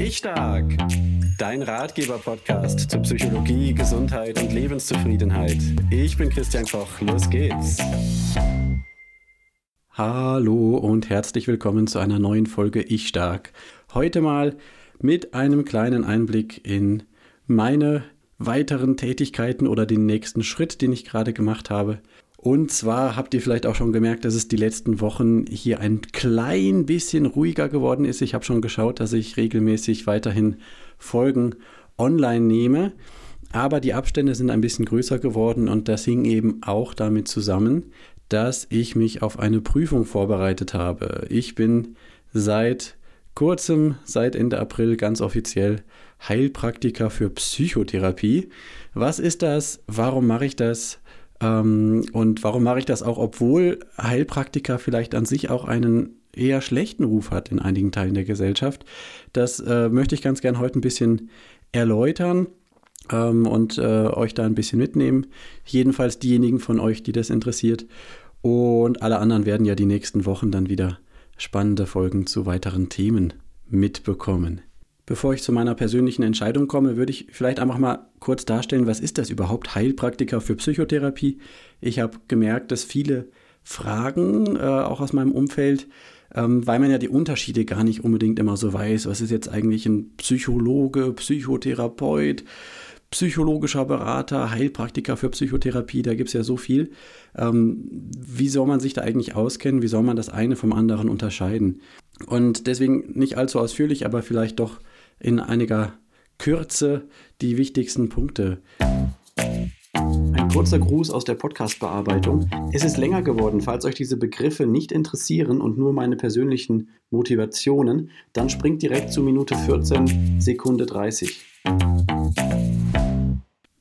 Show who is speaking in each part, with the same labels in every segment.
Speaker 1: Ich Stark, dein Ratgeber-Podcast zu Psychologie, Gesundheit und Lebenszufriedenheit. Ich bin Christian Koch, los geht's. Hallo und herzlich willkommen zu einer neuen Folge Ich Stark. Heute mal mit einem kleinen Einblick in meine weiteren Tätigkeiten oder den nächsten Schritt, den ich gerade gemacht habe. Und zwar habt ihr vielleicht auch schon gemerkt, dass es die letzten Wochen hier ein klein bisschen ruhiger geworden ist. Ich habe schon geschaut, dass ich regelmäßig weiterhin Folgen online nehme. Aber die Abstände sind ein bisschen größer geworden und das hing eben auch damit zusammen, dass ich mich auf eine Prüfung vorbereitet habe. Ich bin seit kurzem, seit Ende April ganz offiziell Heilpraktiker für Psychotherapie. Was ist das? Warum mache ich das? Ähm, und warum mache ich das auch, obwohl Heilpraktiker vielleicht an sich auch einen eher schlechten Ruf hat in einigen Teilen der Gesellschaft? Das äh, möchte ich ganz gern heute ein bisschen erläutern ähm, und äh, euch da ein bisschen mitnehmen. Jedenfalls diejenigen von euch, die das interessiert. Und alle anderen werden ja die nächsten Wochen dann wieder spannende Folgen zu weiteren Themen mitbekommen. Bevor ich zu meiner persönlichen Entscheidung komme, würde ich vielleicht einfach mal kurz darstellen, was ist das überhaupt Heilpraktiker für Psychotherapie? Ich habe gemerkt, dass viele Fragen, äh, auch aus meinem Umfeld, ähm, weil man ja die Unterschiede gar nicht unbedingt immer so weiß. Was ist jetzt eigentlich ein Psychologe, Psychotherapeut, psychologischer Berater, Heilpraktiker für Psychotherapie? Da gibt es ja so viel. Ähm, wie soll man sich da eigentlich auskennen? Wie soll man das eine vom anderen unterscheiden? Und deswegen nicht allzu ausführlich, aber vielleicht doch in einiger Kürze die wichtigsten Punkte. Ein kurzer Gruß aus der Podcast-Bearbeitung. Es ist länger geworden. Falls euch diese Begriffe nicht interessieren und nur meine persönlichen Motivationen, dann springt direkt zu Minute 14, Sekunde 30.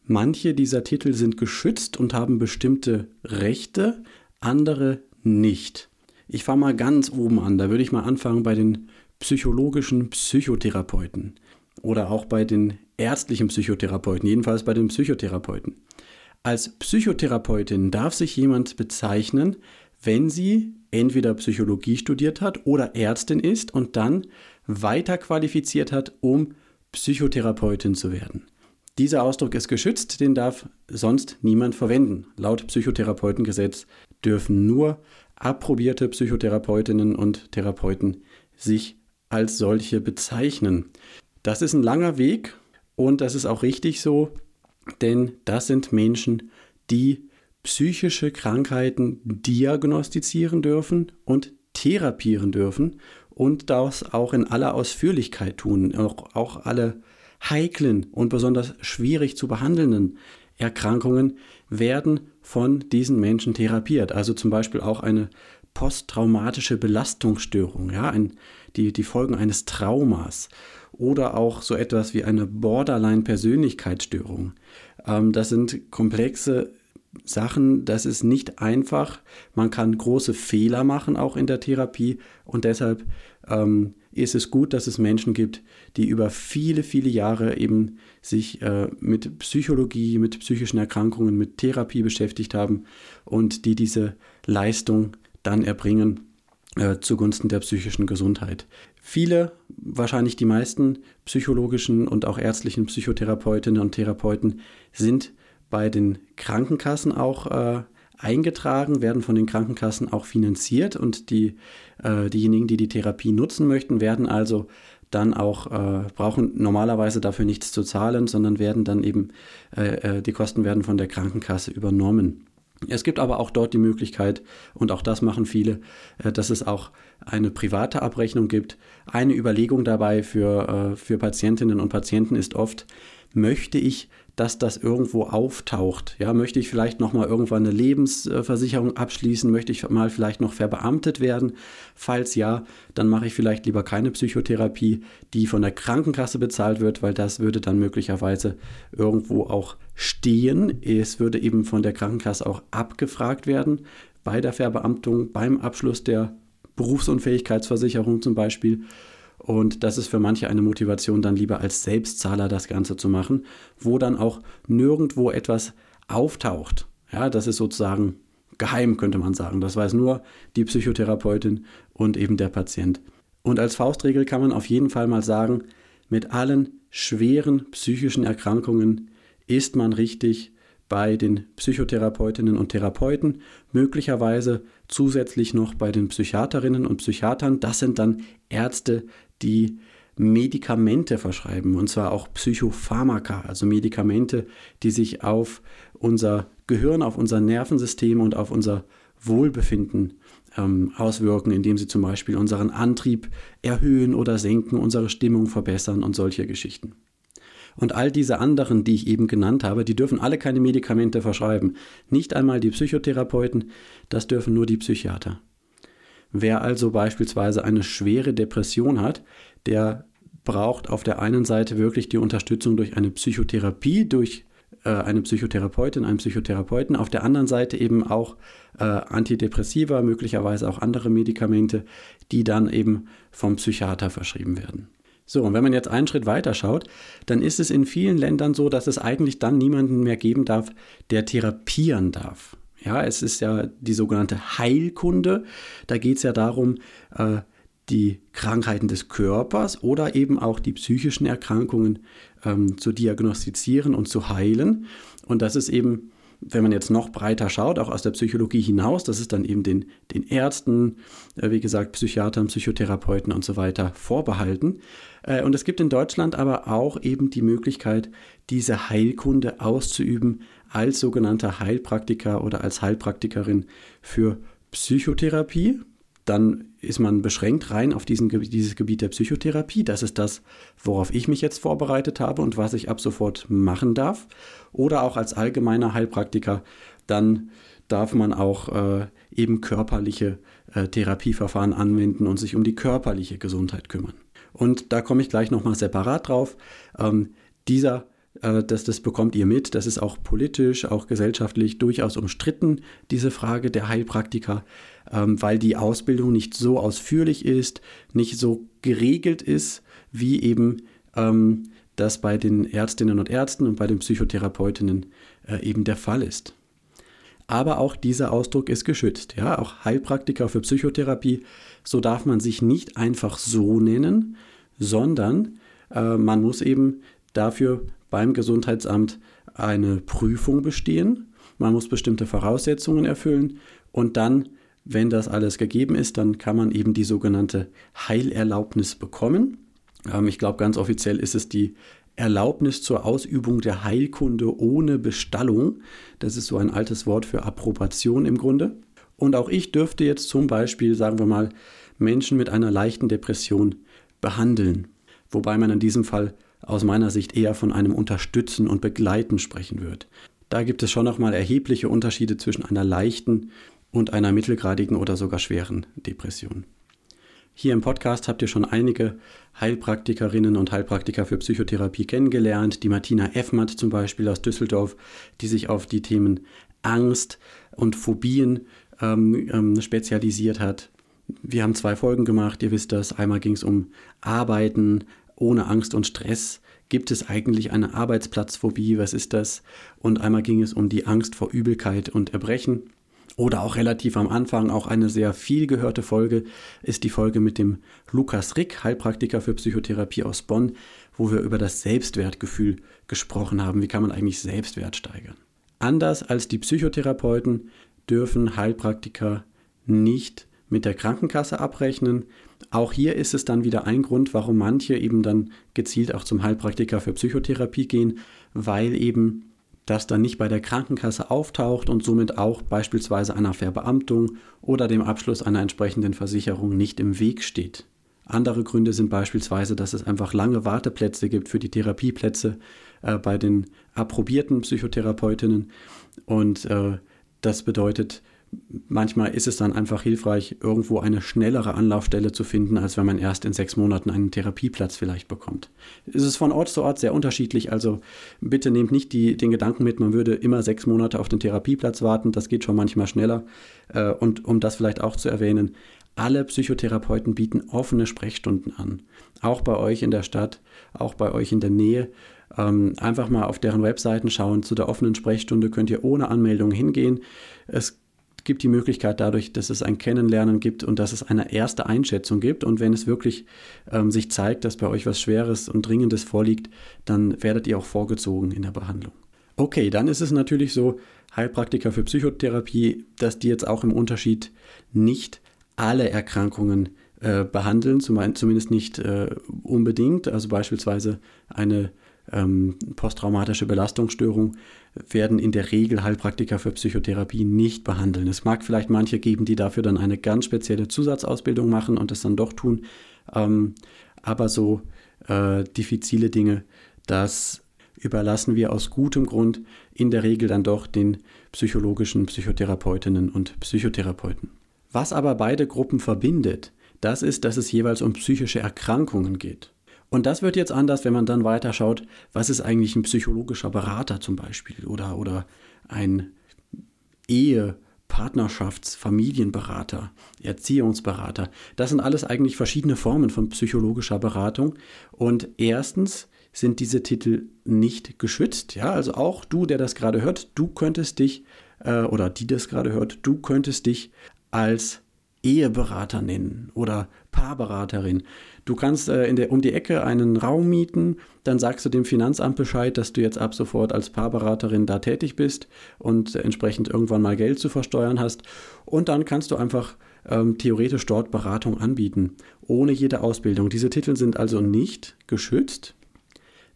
Speaker 1: Manche dieser Titel sind geschützt und haben bestimmte Rechte, andere nicht. Ich fange mal ganz oben an. Da würde ich mal anfangen bei den psychologischen Psychotherapeuten oder auch bei den ärztlichen Psychotherapeuten, jedenfalls bei den Psychotherapeuten. Als Psychotherapeutin darf sich jemand bezeichnen, wenn sie entweder Psychologie studiert hat oder Ärztin ist und dann weiter qualifiziert hat, um Psychotherapeutin zu werden. Dieser Ausdruck ist geschützt, den darf sonst niemand verwenden. Laut Psychotherapeutengesetz dürfen nur approbierte Psychotherapeutinnen und Therapeuten sich als solche bezeichnen. Das ist ein langer Weg und das ist auch richtig so, denn das sind Menschen, die psychische Krankheiten diagnostizieren dürfen und therapieren dürfen und das auch in aller Ausführlichkeit tun, auch, auch alle heiklen und besonders schwierig zu behandelnden Erkrankungen werden von diesen Menschen therapiert. Also zum Beispiel auch eine posttraumatische Belastungsstörung, ja, ein, die, die Folgen eines Traumas oder auch so etwas wie eine Borderline-Persönlichkeitsstörung. Ähm, das sind komplexe Sachen, das ist nicht einfach. Man kann große Fehler machen, auch in der Therapie. Und deshalb ähm, ist es gut, dass es Menschen gibt, die über viele, viele Jahre eben sich äh, mit Psychologie, mit psychischen Erkrankungen, mit Therapie beschäftigt haben und die diese Leistung dann erbringen äh, zugunsten der psychischen Gesundheit. Viele, wahrscheinlich die meisten psychologischen und auch ärztlichen Psychotherapeutinnen und Therapeuten sind bei den Krankenkassen auch äh, eingetragen, werden von den Krankenkassen auch finanziert und die, äh, diejenigen, die die Therapie nutzen möchten, werden also dann auch, äh, brauchen normalerweise dafür nichts zu zahlen, sondern werden dann eben, äh, äh die Kosten werden von der Krankenkasse übernommen. Es gibt aber auch dort die Möglichkeit, und auch das machen viele, äh, dass es auch eine private Abrechnung gibt. Eine Überlegung dabei für, äh, für Patientinnen und Patienten ist oft, möchte ich dass das irgendwo auftaucht. Ja, möchte ich vielleicht noch mal irgendwann eine Lebensversicherung abschließen? Möchte ich mal vielleicht noch verbeamtet werden? Falls ja, dann mache ich vielleicht lieber keine Psychotherapie, die von der Krankenkasse bezahlt wird, weil das würde dann möglicherweise irgendwo auch stehen. Es würde eben von der Krankenkasse auch abgefragt werden bei der Verbeamtung, beim Abschluss der Berufsunfähigkeitsversicherung zum Beispiel. Und das ist für manche eine Motivation, dann lieber als Selbstzahler das Ganze zu machen, wo dann auch nirgendwo etwas auftaucht. Ja, das ist sozusagen geheim, könnte man sagen. Das weiß nur die Psychotherapeutin und eben der Patient. Und als Faustregel kann man auf jeden Fall mal sagen, mit allen schweren psychischen Erkrankungen ist man richtig bei den Psychotherapeutinnen und Therapeuten, möglicherweise zusätzlich noch bei den Psychiaterinnen und Psychiatern. Das sind dann Ärzte, die Medikamente verschreiben, und zwar auch Psychopharmaka, also Medikamente, die sich auf unser Gehirn, auf unser Nervensystem und auf unser Wohlbefinden ähm, auswirken, indem sie zum Beispiel unseren Antrieb erhöhen oder senken, unsere Stimmung verbessern und solche Geschichten. Und all diese anderen, die ich eben genannt habe, die dürfen alle keine Medikamente verschreiben. Nicht einmal die Psychotherapeuten, das dürfen nur die Psychiater. Wer also beispielsweise eine schwere Depression hat, der braucht auf der einen Seite wirklich die Unterstützung durch eine Psychotherapie, durch äh, eine Psychotherapeutin, einen Psychotherapeuten, auf der anderen Seite eben auch äh, Antidepressiva, möglicherweise auch andere Medikamente, die dann eben vom Psychiater verschrieben werden. So, und wenn man jetzt einen Schritt weiter schaut, dann ist es in vielen Ländern so, dass es eigentlich dann niemanden mehr geben darf, der therapieren darf. Ja, es ist ja die sogenannte Heilkunde. Da geht es ja darum, äh, die Krankheiten des Körpers oder eben auch die psychischen Erkrankungen ähm, zu diagnostizieren und zu heilen. Und das ist eben wenn man jetzt noch breiter schaut, auch aus der Psychologie hinaus, das ist dann eben den, den Ärzten, äh, wie gesagt, Psychiatern, Psychotherapeuten und so weiter vorbehalten. Äh, und es gibt in Deutschland aber auch eben die Möglichkeit, diese Heilkunde auszuüben als sogenannter Heilpraktiker oder als Heilpraktikerin für Psychotherapie, dann ist man beschränkt rein auf diesen, dieses Gebiet der Psychotherapie. Das ist das, worauf ich mich jetzt vorbereitet habe und was ich ab sofort machen darf. Oder auch als allgemeiner Heilpraktiker, dann darf man auch äh, eben körperliche äh, Therapieverfahren anwenden und sich um die körperliche Gesundheit kümmern. Und da komme ich gleich nochmal separat drauf. Ähm, dieser das, das bekommt ihr mit. Das ist auch politisch, auch gesellschaftlich durchaus umstritten, diese Frage der Heilpraktiker, ähm, weil die Ausbildung nicht so ausführlich ist, nicht so geregelt ist, wie eben ähm, das bei den Ärztinnen und Ärzten und bei den Psychotherapeutinnen äh, eben der Fall ist. Aber auch dieser Ausdruck ist geschützt. Ja, auch Heilpraktiker für Psychotherapie, so darf man sich nicht einfach so nennen, sondern äh, man muss eben dafür beim Gesundheitsamt eine Prüfung bestehen. Man muss bestimmte Voraussetzungen erfüllen und dann, wenn das alles gegeben ist, dann kann man eben die sogenannte Heilerlaubnis bekommen. Ähm, ich glaube, ganz offiziell ist es die Erlaubnis zur Ausübung der Heilkunde ohne Bestallung. Das ist so ein altes Wort für Approbation im Grunde. Und auch ich dürfte jetzt zum Beispiel, sagen wir mal, Menschen mit einer leichten Depression behandeln. Wobei man in diesem Fall aus meiner Sicht eher von einem Unterstützen und Begleiten sprechen wird. Da gibt es schon nochmal erhebliche Unterschiede zwischen einer leichten und einer mittelgradigen oder sogar schweren Depression. Hier im Podcast habt ihr schon einige Heilpraktikerinnen und Heilpraktiker für Psychotherapie kennengelernt. Die Martina Effmatt zum Beispiel aus Düsseldorf, die sich auf die Themen Angst und Phobien ähm, ähm, spezialisiert hat. Wir haben zwei Folgen gemacht, ihr wisst das. Einmal ging es um Arbeiten, ohne Angst und Stress. Gibt es eigentlich eine Arbeitsplatzphobie? Was ist das? Und einmal ging es um die Angst vor Übelkeit und Erbrechen. Oder auch relativ am Anfang, auch eine sehr viel gehörte Folge, ist die Folge mit dem Lukas Rick, Heilpraktiker für Psychotherapie aus Bonn, wo wir über das Selbstwertgefühl gesprochen haben. Wie kann man eigentlich Selbstwert steigern? Anders als die Psychotherapeuten dürfen Heilpraktiker nicht mit der Krankenkasse abrechnen. Auch hier ist es dann wieder ein Grund, warum manche eben dann gezielt auch zum Heilpraktiker für Psychotherapie gehen, weil eben das dann nicht bei der Krankenkasse auftaucht und somit auch beispielsweise einer Verbeamtung oder dem Abschluss einer entsprechenden Versicherung nicht im Weg steht. Andere Gründe sind beispielsweise, dass es einfach lange Warteplätze gibt für die Therapieplätze äh, bei den approbierten Psychotherapeutinnen und äh, das bedeutet, manchmal ist es dann einfach hilfreich, irgendwo eine schnellere Anlaufstelle zu finden, als wenn man erst in sechs Monaten einen Therapieplatz vielleicht bekommt. Es ist von Ort zu Ort sehr unterschiedlich, also bitte nehmt nicht die, den Gedanken mit, man würde immer sechs Monate auf den Therapieplatz warten, das geht schon manchmal schneller. Äh, und um das vielleicht auch zu erwähnen, alle Psychotherapeuten bieten offene Sprechstunden an. Auch bei euch in der Stadt, auch bei euch in der Nähe. Ähm, einfach mal auf deren Webseiten schauen. Zu der offenen Sprechstunde könnt ihr ohne Anmeldung hingehen. Es gibt die Möglichkeit dadurch, dass es ein Kennenlernen gibt und dass es eine erste Einschätzung gibt. Und wenn es wirklich ähm, sich zeigt, dass bei euch was Schweres und Dringendes vorliegt, dann werdet ihr auch vorgezogen in der Behandlung. Okay, dann ist es natürlich so, Heilpraktiker für Psychotherapie, dass die jetzt auch im Unterschied nicht alle Erkrankungen äh, behandeln, zumindest nicht äh, unbedingt. Also beispielsweise eine ähm, posttraumatische Belastungsstörung werden in der Regel Heilpraktiker für Psychotherapie nicht behandeln. Es mag vielleicht manche geben, die dafür dann eine ganz spezielle Zusatzausbildung machen und das dann doch tun. Ähm, aber so äh, diffizile Dinge, das überlassen wir aus gutem Grund in der Regel dann doch den psychologischen Psychotherapeutinnen und Psychotherapeuten. Was aber beide Gruppen verbindet, das ist, dass es jeweils um psychische Erkrankungen geht. Und das wird jetzt anders, wenn man dann weiter schaut, was ist eigentlich ein psychologischer Berater zum Beispiel oder, oder ein Ehe, Partnerschafts-, Familienberater, Erziehungsberater. Das sind alles eigentlich verschiedene Formen von psychologischer Beratung. Und erstens sind diese Titel nicht geschützt. Ja, also auch du, der das gerade hört, du könntest dich, äh, oder die das gerade hört, du könntest dich als Eheberater nennen oder Paarberaterin. Du kannst äh, der, um die Ecke einen Raum mieten, dann sagst du dem Finanzamt Bescheid, dass du jetzt ab sofort als Paarberaterin da tätig bist und entsprechend irgendwann mal Geld zu versteuern hast. Und dann kannst du einfach ähm, theoretisch dort Beratung anbieten, ohne jede Ausbildung. Diese Titel sind also nicht geschützt.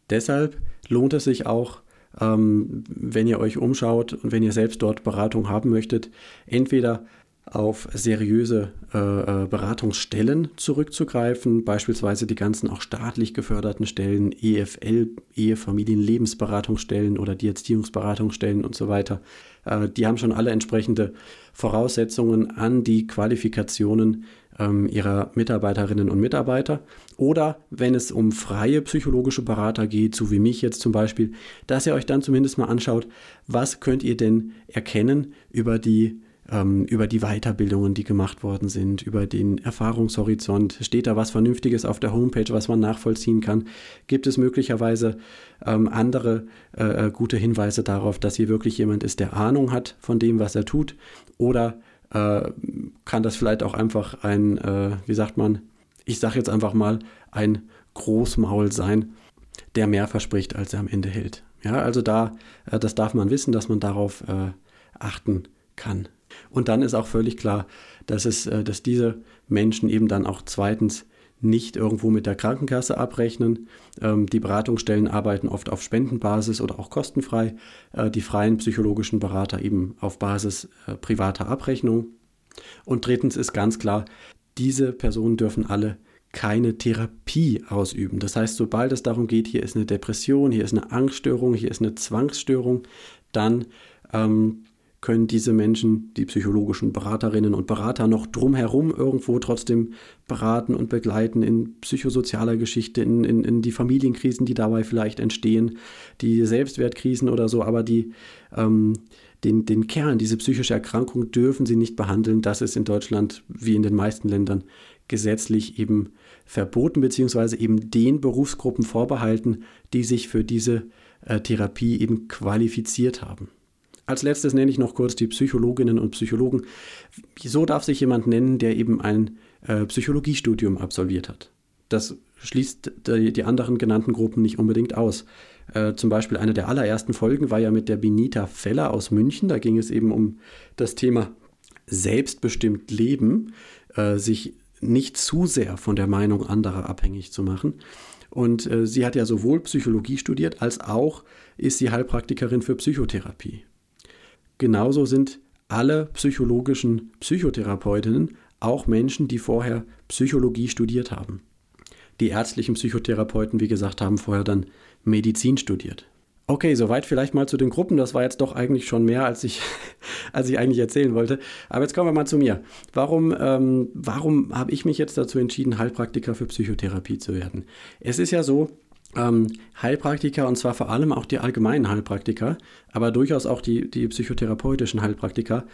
Speaker 1: Deshalb lohnt es sich auch, ähm, wenn ihr euch umschaut und wenn ihr selbst dort Beratung haben möchtet, entweder auf seriöse äh, äh Beratungsstellen zurückzugreifen, beispielsweise die ganzen auch staatlich geförderten Stellen, EFL, Ehefamilienlebensberatungsstellen oder die Erziehungsberatungsstellen und so weiter. Äh, die haben schon alle entsprechende Voraussetzungen an die Qualifikationen ähm, ihrer Mitarbeiterinnen und Mitarbeiter. Oder wenn es um freie psychologische Berater geht, so wie mich jetzt zum Beispiel, dass ihr euch dann zumindest mal anschaut, was könnt ihr denn erkennen über die ähm, über die Weiterbildungen, die gemacht worden sind, über den Erfahrungshorizont. Steht da was Vernünftiges auf der Homepage, was man nachvollziehen kann? Gibt es möglicherweise ähm, andere äh, äh gute Hinweise darauf, dass hier wirklich jemand ist, der Ahnung hat von dem, was er tut? Oder äh, kann das vielleicht auch einfach ein, äh, wie sagt man, ich sage jetzt einfach mal, ein Großmaul sein, der mehr verspricht, als er am Ende hält. Ja, also da, äh, das darf man wissen, dass man darauf äh, achten kann. Und dann ist auch völlig klar, dass, es, äh, dass diese Menschen eben dann auch zweitens nicht irgendwo mit der Krankenkasse abrechnen. Ähm, die Beratungsstellen arbeiten oft auf Spendenbasis oder auch kostenfrei. Äh, die freien psychologischen Berater eben auf Basis äh, privater Abrechnung. Und drittens ist ganz klar, diese Personen dürfen alle keine Therapie ausüben. Das heißt, sobald es darum geht, hier ist eine Depression, hier ist eine Angststörung, hier ist eine Zwangsstörung, dann ähm, können diese Menschen, die psychologischen Beraterinnen und Berater, noch drumherum irgendwo trotzdem beraten und begleiten in psychosozialer Geschichte, in, in, in die Familienkrisen, die dabei vielleicht entstehen, die Selbstwertkrisen oder so, aber die, ähm, den, den Kern, diese psychische Erkrankung dürfen sie nicht behandeln. Das ist in Deutschland wie in den meisten Ländern gesetzlich eben verboten, beziehungsweise eben den Berufsgruppen vorbehalten, die sich für diese äh, Therapie eben qualifiziert haben. Als letztes nenne ich noch kurz die Psychologinnen und Psychologen. So darf sich jemand nennen, der eben ein äh, Psychologiestudium absolviert hat. Das schließt die, die, anderen genannten Gruppen nicht unbedingt aus. Äh, zum Beispiel eine der allerersten Folgen war ja mit der Benita Feller aus München. Da ging es eben um das Thema selbstbestimmt Leben, äh, sich nicht zu sehr von der Meinung anderer abhängig zu machen. Und äh, sie hat ja sowohl Psychologie studiert, als auch ist sie Heilpraktikerin für Psychotherapie. Genauso sind alle psychologischen Psychotherapeutinnen auch Menschen, die vorher Psychologie studiert haben. Die ärztlichen Psychotherapeuten, wie gesagt, haben vorher dann Medizin studiert. Okay, soweit vielleicht mal zu den Gruppen. Das war jetzt doch eigentlich schon mehr, als ich, als ich eigentlich erzählen wollte. Aber jetzt kommen wir mal zu mir. Warum, ähm, warum habe ich mich jetzt dazu entschieden, Heilpraktiker für Psychotherapie zu werden? Es ist ja so, ähm, Heilpraktiker, und zwar vor allem auch die allgemeinen Heilpraktiker, aber durchaus auch die, die psychotherapeutischen Heilpraktiker,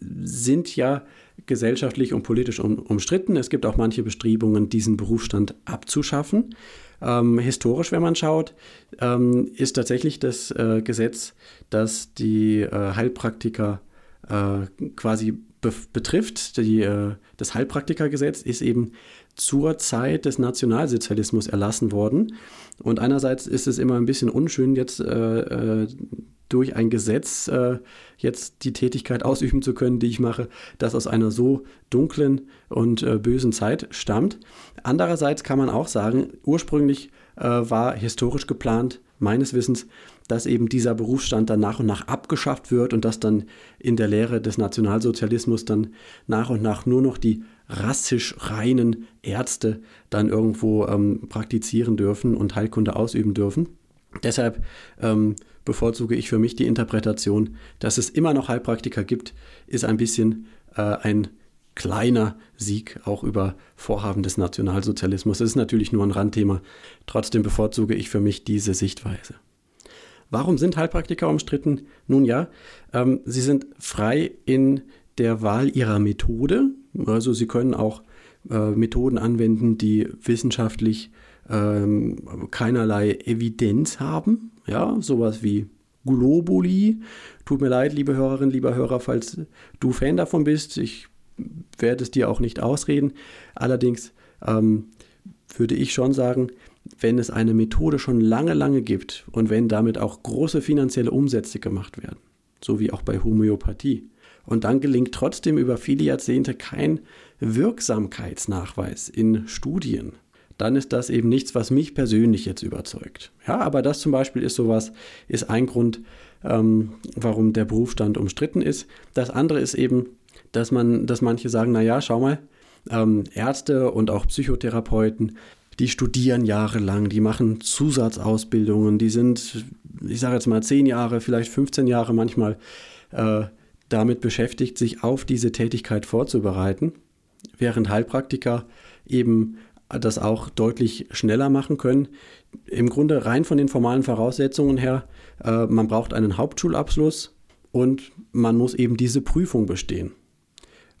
Speaker 1: sind ja gesellschaftlich und politisch um, umstritten. Es gibt auch manche Bestrebungen, diesen Berufsstand abzuschaffen. Ähm, historisch, wenn man schaut, ähm, ist tatsächlich das äh, Gesetz, dass die äh, Heilpraktiker äh, quasi be betrifft, die, äh, das Heilpraktikergesetz, ist eben zur Zeit des Nationalsozialismus erlassen worden. Und einerseits ist es immer ein bisschen unschön, jetzt äh, äh, durch ein Gesetz äh, jetzt die Tätigkeit ausüben zu können, die ich mache, das aus einer so dunklen und äh, bösen Zeit stammt. Andererseits kann man auch sagen, ursprünglich äh, war historisch geplant, meines Wissens, dass eben dieser Berufsstand dann nach und nach abgeschafft wird und dass dann in der Lehre des Nationalsozialismus dann nach und nach nur noch die rassisch reinen Ärzte dann irgendwo ähm, praktizieren dürfen und Heilkunde ausüben dürfen. Deshalb ähm, bevorzuge ich für mich die Interpretation, dass es immer noch Heilpraktiker gibt, ist ein bisschen äh, ein kleiner Sieg auch über Vorhaben des Nationalsozialismus. Es ist natürlich nur ein Randthema. Trotzdem bevorzuge ich für mich diese Sichtweise. Warum sind Heilpraktiker umstritten? Nun ja, ähm, sie sind frei in der Wahl ihrer Methode. Also sie können auch äh, Methoden anwenden, die wissenschaftlich ähm, keinerlei Evidenz haben. Ja, sowas wie Globuli. Tut mir leid, liebe Hörerinnen, lieber Hörer, falls du Fan davon bist. Ich werde es dir auch nicht ausreden. Allerdings ähm, würde ich schon sagen, wenn es eine Methode schon lange, lange gibt und wenn damit auch große finanzielle Umsätze gemacht werden, so wie auch bei Homöopathie, und dann gelingt trotzdem über viele Jahrzehnte kein Wirksamkeitsnachweis in Studien, dann ist das eben nichts, was mich persönlich jetzt überzeugt. Ja, aber das zum Beispiel ist sowas, ist ein Grund, ähm, warum der Berufsstand umstritten ist. Das andere ist eben, dass man, dass manche sagen, naja, schau mal, ähm, Ärzte und auch Psychotherapeuten, die studieren jahrelang, die machen Zusatzausbildungen, die sind, ich sage jetzt mal, zehn Jahre, vielleicht 15 Jahre manchmal äh, damit beschäftigt, sich auf diese Tätigkeit vorzubereiten, während Heilpraktiker eben das auch deutlich schneller machen können. Im Grunde rein von den formalen Voraussetzungen her, äh, man braucht einen Hauptschulabschluss und man muss eben diese Prüfung bestehen.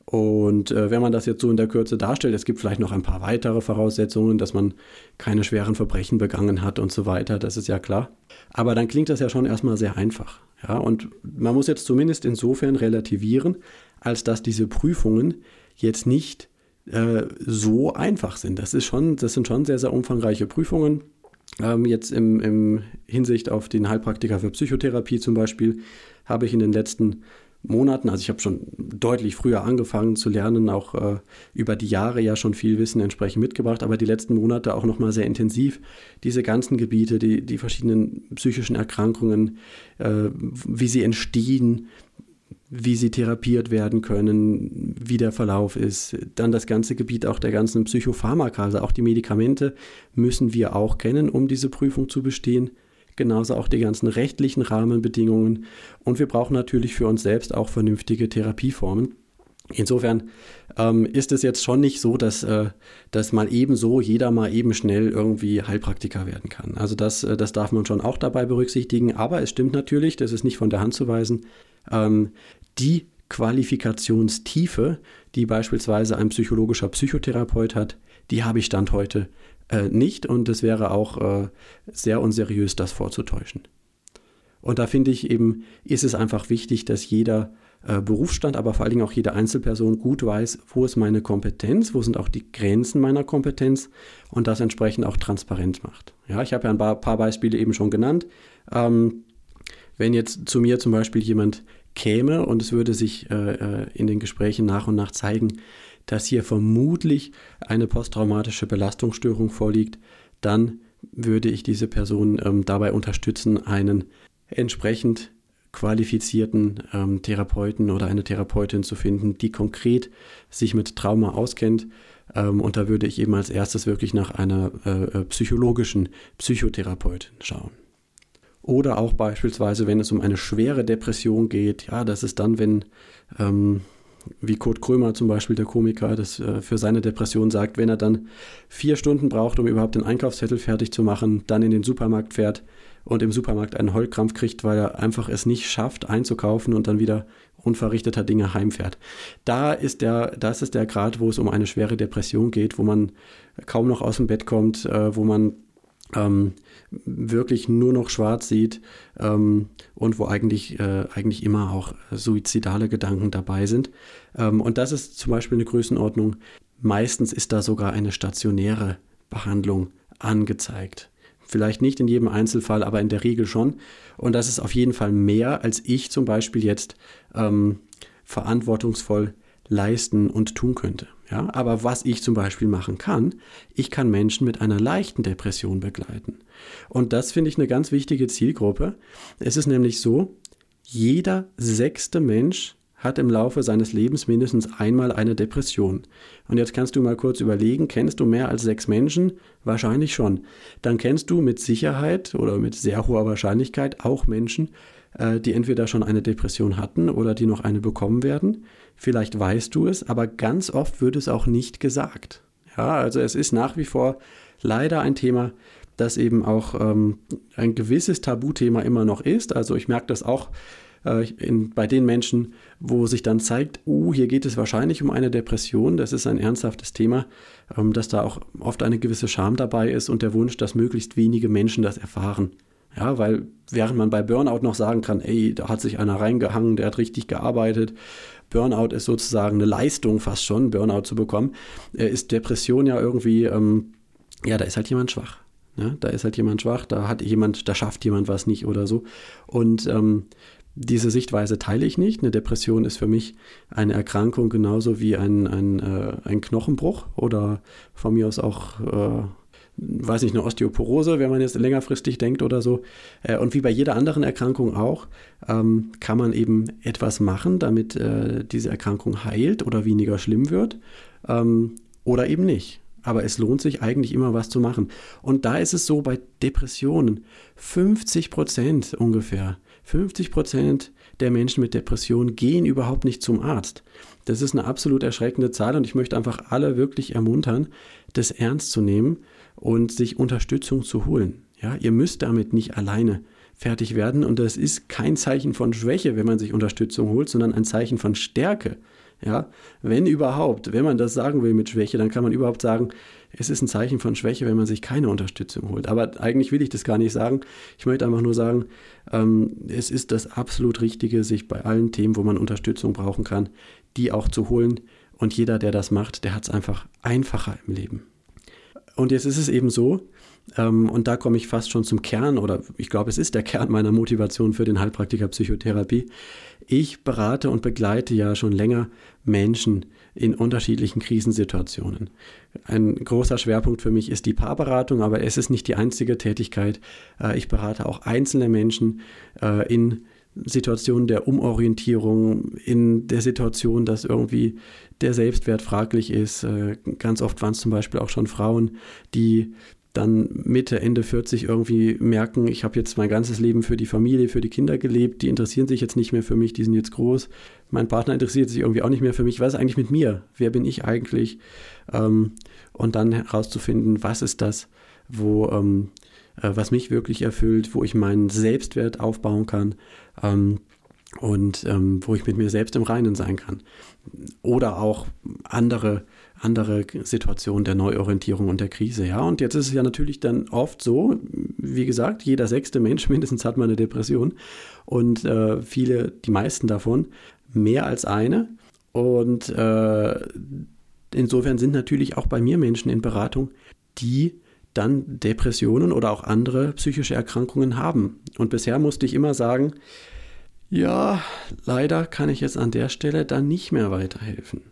Speaker 1: Und äh, wenn man das jetzt so in der Kürze darstellt, es gibt vielleicht noch ein paar weitere Voraussetzungen, dass man keine schweren Verbrechen begangen hat und so weiter, das ist ja klar. Aber dann klingt das ja schon erstmal sehr einfach. Ja, und man muss jetzt zumindest insofern relativieren, als dass diese Prüfungen jetzt nicht äh, so einfach sind. Das, ist schon, das sind schon sehr, sehr umfangreiche Prüfungen. Ähm, jetzt im, im Hinsicht auf den Heilpraktiker für Psychotherapie zum Beispiel habe ich in den letzten Monaten, also ich habe schon deutlich früher angefangen zu lernen, auch äh, über die Jahre ja schon viel Wissen entsprechend mitgebracht, aber die letzten Monate auch nochmal sehr intensiv diese ganzen Gebiete, die, die verschiedenen psychischen Erkrankungen, äh, wie sie entstehen, wie sie therapiert werden können, wie der Verlauf ist. Dann das ganze Gebiet auch der ganzen Psychopharmaka, also auch die Medikamente müssen wir auch kennen, um diese Prüfung zu bestehen. Genauso auch die ganzen rechtlichen Rahmenbedingungen. Und wir brauchen natürlich für uns selbst auch vernünftige Therapieformen. Insofern ähm, ist es jetzt schon nicht so, dass, äh, dass mal eben so jeder mal eben schnell irgendwie Heilpraktiker werden kann. Also das, äh, das darf man schon auch dabei berücksichtigen. Aber es stimmt natürlich, das ist nicht von der Hand zu weisen, ähm, die Qualifikationstiefe, die beispielsweise ein psychologischer Psychotherapeut hat, die habe ich Stand heute äh, nicht und es wäre auch äh, sehr unseriös, das vorzutäuschen. Und da finde ich eben, ist es einfach wichtig, dass jeder äh, Berufsstand, aber vor allen Dingen auch jede Einzelperson gut weiß, wo ist meine Kompetenz, wo sind auch die Grenzen meiner Kompetenz und das entsprechend auch transparent macht. Ja, ich habe ja ein paar, paar Beispiele eben schon genannt. Ähm, wenn jetzt zu mir zum Beispiel jemand käme und es würde sich äh, äh, in den Gesprächen nach und nach zeigen, dass hier vermutlich eine posttraumatische Belastungsstörung vorliegt, dann würde ich diese Person ähm, dabei unterstützen, einen entsprechend qualifizierten ähm, Therapeuten oder eine Therapeutin zu finden, die konkret sich mit Trauma auskennt. Ähm, und da würde ich eben als erstes wirklich nach einer äh, äh psychologischen Psychotherapeutin schauen. Oder auch beispielsweise, wenn es um eine schwere Depression geht, ja, das ist dann, wenn, ähm, wie Kurt Krömer zum Beispiel, der Komiker, das äh, für seine Depression sagt, wenn er dann vier Stunden braucht, um überhaupt den Einkaufszettel fertig zu machen, dann in den Supermarkt fährt und im Supermarkt einen Heulkrampf kriegt, weil er einfach es nicht schafft, einzukaufen und dann wieder unverrichteter Dinge heimfährt. Da ist der, das ist der Grad, wo es um eine schwere Depression geht, wo man kaum noch aus dem Bett kommt, äh, wo man ähm, wirklich nur noch schwarz sieht ähm, und wo eigentlich, äh, eigentlich immer auch suizidale Gedanken dabei sind. Ähm, und das ist zum Beispiel eine Größenordnung. Meistens ist da sogar eine stationäre Behandlung angezeigt. Vielleicht nicht in jedem Einzelfall, aber in der Regel schon. Und das ist auf jeden Fall mehr, als ich zum Beispiel jetzt ähm, verantwortungsvoll leisten und tun könnte. Ja, aber was ich zum Beispiel machen kann, ich kann Menschen mit einer leichten Depression begleiten. Und das finde ich eine ganz wichtige Zielgruppe. Es ist nämlich so, jeder sechste Mensch hat im Laufe seines Lebens mindestens einmal eine Depression. Und jetzt kannst du mal kurz überlegen, kennst du mehr als sechs Menschen? Wahrscheinlich schon. Dann kennst du mit Sicherheit oder mit sehr hoher Wahrscheinlichkeit auch Menschen, die entweder schon eine Depression hatten oder die noch eine bekommen werden. Vielleicht weißt du es, aber ganz oft wird es auch nicht gesagt. Ja, also es ist nach wie vor leider ein Thema, das eben auch ähm, ein gewisses Tabuthema immer noch ist. Also ich merke das auch äh, in, bei den Menschen, wo sich dann zeigt, uh, hier geht es wahrscheinlich um eine Depression, das ist ein ernsthaftes Thema, ähm, dass da auch oft eine gewisse Scham dabei ist und der Wunsch, dass möglichst wenige Menschen das erfahren. Ja, weil während man bei Burnout noch sagen kann, ey, da hat sich einer reingehangen, der hat richtig gearbeitet. Burnout ist sozusagen eine Leistung fast schon, Burnout zu bekommen, äh, ist Depression ja irgendwie, ähm, ja, da ist halt jemand schwach. Ne? Da ist halt jemand schwach, da hat jemand, da schafft jemand was nicht oder so. Und ähm, diese Sichtweise teile ich nicht. Eine Depression ist für mich eine Erkrankung genauso wie ein, ein, äh, ein Knochenbruch oder von mir aus auch, äh, weiß nicht, eine Osteoporose, wenn man jetzt längerfristig denkt oder so. Äh, und wie bei jeder anderen Erkrankung auch, ähm, kann man eben etwas machen, damit äh, diese Erkrankung heilt oder weniger schlimm wird ähm, oder eben nicht. Aber es lohnt sich eigentlich immer was zu machen. Und da ist es so bei Depressionen, 50 Prozent ungefähr 50 Prozent der Menschen mit Depressionen gehen überhaupt nicht zum Arzt. Das ist eine absolut erschreckende Zahl und ich möchte einfach alle wirklich ermuntern, das ernst zu nehmen und sich Unterstützung zu holen. Ja, ihr müsst damit nicht alleine fertig werden und das ist kein Zeichen von Schwäche, wenn man sich Unterstützung holt, sondern ein Zeichen von Stärke. Ja, wenn überhaupt, wenn man das sagen will mit Schwäche, dann kann man überhaupt sagen, es ist ein Zeichen von Schwäche, wenn man sich keine Unterstützung holt. Aber eigentlich will ich das gar nicht sagen. Ich möchte einfach nur sagen, ähm, es ist das absolut Richtige, sich bei allen Themen, wo man Unterstützung brauchen kann, die auch zu holen. Und jeder, der das macht, der hat es einfach einfacher im Leben. Und jetzt ist es eben so, ähm, und da komme ich fast schon zum Kern, oder ich glaube, es ist der Kern meiner Motivation für den Heilpraktiker Psychotherapie. Ich berate und begleite ja schon länger Menschen in unterschiedlichen Krisensituationen. Ein großer Schwerpunkt für mich ist die Paarberatung, aber es ist nicht die einzige Tätigkeit. Äh, ich berate auch einzelne Menschen äh, in Situationen der Umorientierung, in der Situation, dass irgendwie der Selbstwert fraglich ist. Äh, ganz oft waren es zum Beispiel auch schon Frauen, die dann Mitte, Ende 40 irgendwie merken, ich habe jetzt mein ganzes Leben für die Familie, für die Kinder gelebt, die interessieren sich jetzt nicht mehr für mich, die sind jetzt groß. Mein Partner interessiert sich irgendwie auch nicht mehr für mich. Was ist eigentlich mit mir? Wer bin ich eigentlich? Ähm, und dann herauszufinden, was ist das, wo, ähm, äh, was mich wirklich erfüllt, wo ich meinen Selbstwert aufbauen kann. Ähm, und ähm, wo ich mit mir selbst im Reinen sein kann. Oder auch andere, andere Situationen der Neuorientierung und der Krise. Ja, und jetzt ist es ja natürlich dann oft so, wie gesagt, jeder sechste Mensch mindestens hat mal eine Depression und äh, viele, die meisten davon, mehr als eine. Und äh, insofern sind natürlich auch bei mir Menschen in Beratung, die dann Depressionen oder auch andere psychische Erkrankungen haben. Und bisher musste ich immer sagen, ja, leider kann ich jetzt an der Stelle dann nicht mehr weiterhelfen,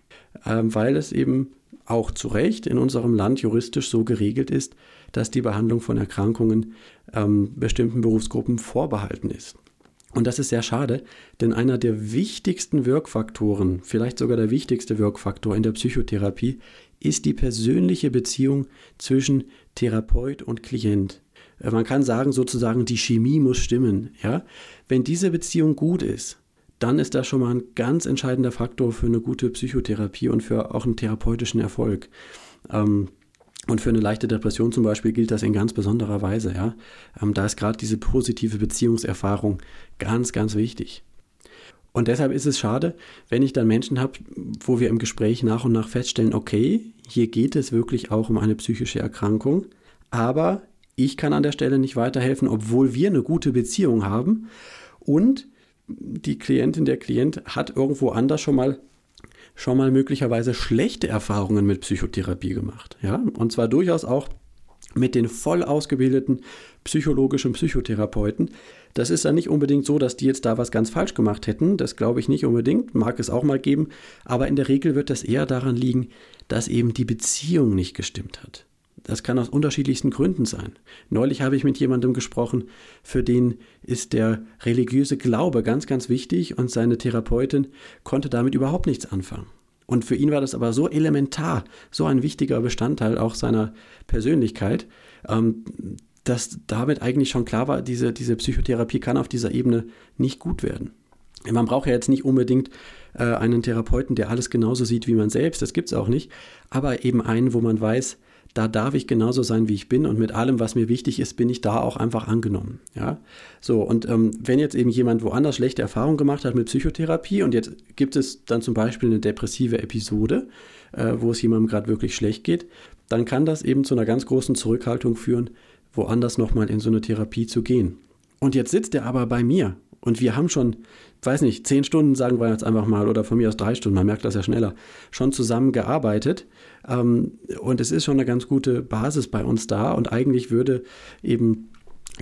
Speaker 1: ähm, weil es eben auch zu Recht in unserem Land juristisch so geregelt ist, dass die Behandlung von Erkrankungen ähm, bestimmten Berufsgruppen vorbehalten ist. Und das ist sehr schade, denn einer der wichtigsten Wirkfaktoren, vielleicht sogar der wichtigste Wirkfaktor in der Psychotherapie, ist die persönliche Beziehung zwischen Therapeut und Klient. Äh, man kann sagen, sozusagen, die Chemie muss stimmen. Ja? Wenn diese Beziehung gut ist, dann ist das schon mal ein ganz entscheidender Faktor für eine gute Psychotherapie und für auch einen therapeutischen Erfolg. Ähm, und für eine leichte Depression zum Beispiel gilt das in ganz besonderer Weise. Ja? Ähm, da ist gerade diese positive Beziehungserfahrung ganz, ganz wichtig. Und deshalb ist es schade, wenn ich dann Menschen habe, wo wir im Gespräch nach und nach feststellen, okay, hier geht es wirklich auch um eine psychische Erkrankung, aber ich kann an der Stelle nicht weiterhelfen, obwohl wir eine gute Beziehung haben. Und die Klientin, der Klient hat irgendwo anders schon mal schon mal möglicherweise schlechte Erfahrungen mit Psychotherapie gemacht. Ja? Und zwar durchaus auch mit den voll ausgebildeten psychologischen Psychotherapeuten. Das ist dann nicht unbedingt so, dass die jetzt da was ganz falsch gemacht hätten. Das glaube ich nicht unbedingt. Mag es auch mal geben. Aber in der Regel wird das eher daran liegen, dass eben die Beziehung nicht gestimmt hat. Das kann aus unterschiedlichsten Gründen sein. Neulich habe ich mit jemandem gesprochen, für den ist der religiöse Glaube ganz, ganz wichtig und seine Therapeutin konnte damit überhaupt nichts anfangen. Und für ihn war das aber so elementar, so ein wichtiger Bestandteil auch seiner Persönlichkeit, ähm, dass damit eigentlich schon klar war, diese, diese Psychotherapie kann auf dieser Ebene nicht gut werden. Man braucht ja jetzt nicht unbedingt äh, einen Therapeuten, der alles genauso sieht wie man selbst, das gibt es auch nicht, aber eben einen, wo man weiß, da darf ich genauso sein, wie ich bin und mit allem, was mir wichtig ist, bin ich da auch einfach angenommen. Ja, so und ähm, wenn jetzt eben jemand woanders schlechte Erfahrungen gemacht hat mit Psychotherapie und jetzt gibt es dann zum Beispiel eine depressive Episode, äh, wo es jemandem gerade wirklich schlecht geht, dann kann das eben zu einer ganz großen Zurückhaltung führen, woanders nochmal in so eine Therapie zu gehen. Und jetzt sitzt er aber bei mir und wir haben schon, weiß nicht, zehn Stunden, sagen wir jetzt einfach mal, oder von mir aus drei Stunden, man merkt das ja schneller, schon zusammen gearbeitet. Ähm, und es ist schon eine ganz gute Basis bei uns da. Und eigentlich würde eben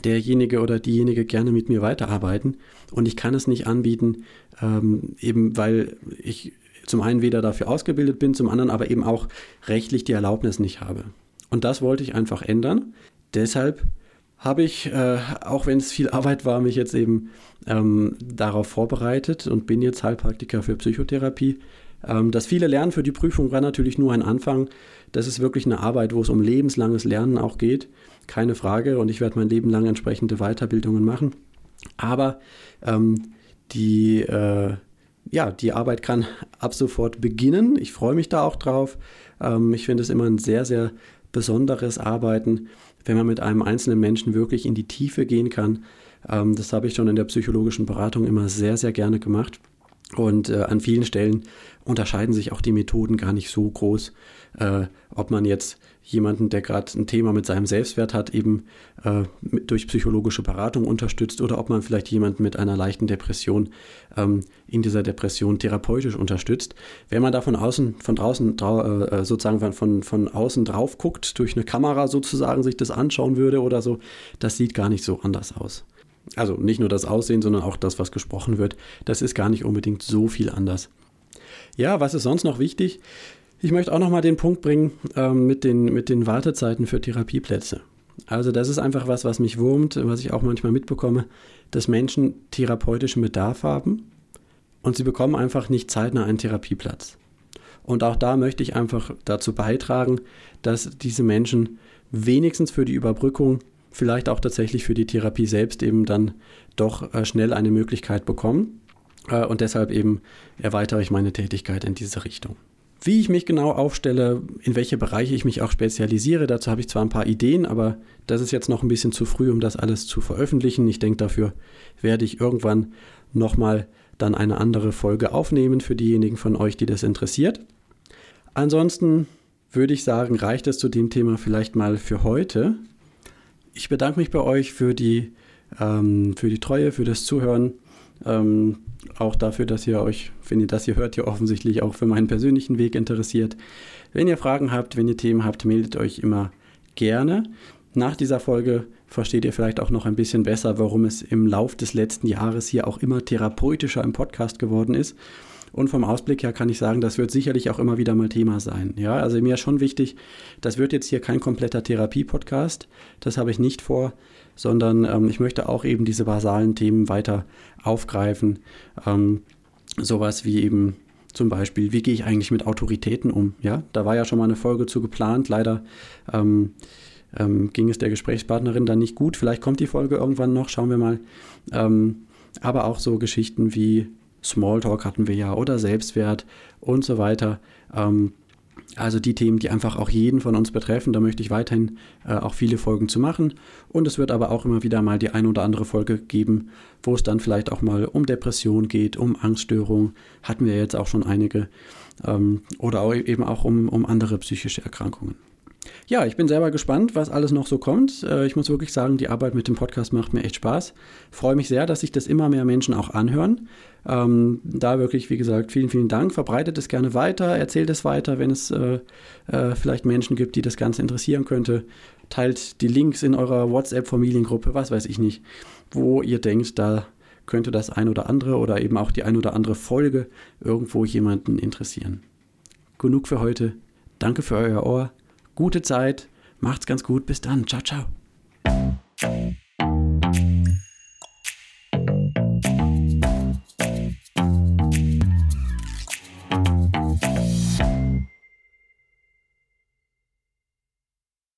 Speaker 1: derjenige oder diejenige gerne mit mir weiterarbeiten. Und ich kann es nicht anbieten, ähm, eben weil ich zum einen weder dafür ausgebildet bin, zum anderen aber eben auch rechtlich die Erlaubnis nicht habe. Und das wollte ich einfach ändern. Deshalb habe ich, äh, auch wenn es viel Arbeit war, mich jetzt eben ähm, darauf vorbereitet und bin jetzt Heilpraktiker für Psychotherapie. Ähm, das viele Lernen für die Prüfung war natürlich nur ein Anfang. Das ist wirklich eine Arbeit, wo es um lebenslanges Lernen auch geht. Keine Frage. Und ich werde mein Leben lang entsprechende Weiterbildungen machen. Aber ähm, die, äh, ja, die Arbeit kann ab sofort beginnen. Ich freue mich da auch drauf. Ähm, ich finde es immer ein sehr, sehr besonderes Arbeiten wenn man mit einem einzelnen Menschen wirklich in die Tiefe gehen kann. Ähm, das habe ich schon in der psychologischen Beratung immer sehr, sehr gerne gemacht. Und äh, an vielen Stellen unterscheiden sich auch die Methoden gar nicht so groß, äh, ob man jetzt jemanden, der gerade ein Thema mit seinem Selbstwert hat, eben äh, mit, durch psychologische Beratung unterstützt oder ob man vielleicht jemanden mit einer leichten Depression ähm, in dieser Depression therapeutisch unterstützt. Wenn man da von außen, von draußen, drau, äh, äh sozusagen von, von außen drauf guckt, durch eine Kamera sozusagen sich das anschauen würde oder so, das sieht gar nicht so anders aus. Also nicht nur das Aussehen, sondern auch das, was gesprochen wird. Das ist gar nicht unbedingt so viel anders. Ja, was ist sonst noch wichtig? Ich möchte auch noch mal den Punkt bringen ähm, mit, den, mit den Wartezeiten für Therapieplätze. Also das ist einfach was, was mich wurmt, was ich auch manchmal mitbekomme, dass Menschen therapeutischen Bedarf haben und sie bekommen einfach nicht zeitnah einen Therapieplatz. Und auch da möchte ich einfach dazu beitragen, dass diese Menschen wenigstens für die Überbrückung, vielleicht auch tatsächlich für die Therapie selbst eben dann doch äh, schnell eine Möglichkeit bekommen. Äh, und deshalb eben erweitere ich meine Tätigkeit in diese Richtung. Wie ich mich genau aufstelle, in welche Bereiche ich mich auch spezialisiere, dazu habe ich zwar ein paar Ideen, aber das ist jetzt noch ein bisschen zu früh, um das alles zu veröffentlichen. Ich denke, dafür werde ich irgendwann nochmal dann eine andere Folge aufnehmen für diejenigen von euch, die das interessiert. Ansonsten würde ich sagen, reicht es zu dem Thema vielleicht mal für heute. Ich bedanke mich bei euch für die, ähm, für die Treue, für das Zuhören. Ähm, auch dafür, dass ihr euch, wenn ihr das hier hört, ja offensichtlich auch für meinen persönlichen Weg interessiert. Wenn ihr Fragen habt, wenn ihr Themen habt, meldet euch immer gerne. Nach dieser Folge versteht ihr vielleicht auch noch ein bisschen besser, warum es im Lauf des letzten Jahres hier auch immer therapeutischer im Podcast geworden ist. Und vom Ausblick her kann ich sagen, das wird sicherlich auch immer wieder mal Thema sein. Ja, also mir ist schon wichtig, das wird jetzt hier kein kompletter Therapie-Podcast. Das habe ich nicht vor sondern ähm, ich möchte auch eben diese basalen Themen weiter aufgreifen. Ähm, sowas wie eben zum Beispiel, wie gehe ich eigentlich mit Autoritäten um? Ja, da war ja schon mal eine Folge zu geplant. Leider ähm, ähm, ging es der Gesprächspartnerin dann nicht gut. Vielleicht kommt die Folge irgendwann noch, schauen wir mal. Ähm, aber auch so Geschichten wie Smalltalk hatten wir ja oder Selbstwert und so weiter. Ähm, also die Themen, die einfach auch jeden von uns betreffen, da möchte ich weiterhin äh, auch viele Folgen zu machen. Und es wird aber auch immer wieder mal die ein oder andere Folge geben, wo es dann vielleicht auch mal um Depression geht, um Angststörung, hatten wir jetzt auch schon einige, ähm, oder auch eben auch um, um andere psychische Erkrankungen. Ja, ich bin selber gespannt, was alles noch so kommt. Äh, ich muss wirklich sagen, die Arbeit mit dem Podcast macht mir echt Spaß. Freue mich sehr, dass sich das immer mehr Menschen auch anhören. Ähm, da wirklich, wie gesagt, vielen, vielen Dank. Verbreitet es gerne weiter, erzählt es weiter, wenn es äh, äh, vielleicht Menschen gibt, die das Ganze interessieren könnte. Teilt die Links in eurer WhatsApp-Familiengruppe, was weiß ich nicht, wo ihr denkt, da könnte das ein oder andere oder eben auch die ein oder andere Folge irgendwo jemanden interessieren. Genug für heute. Danke für euer Ohr. Gute Zeit. Macht's ganz gut. Bis dann. Ciao, ciao.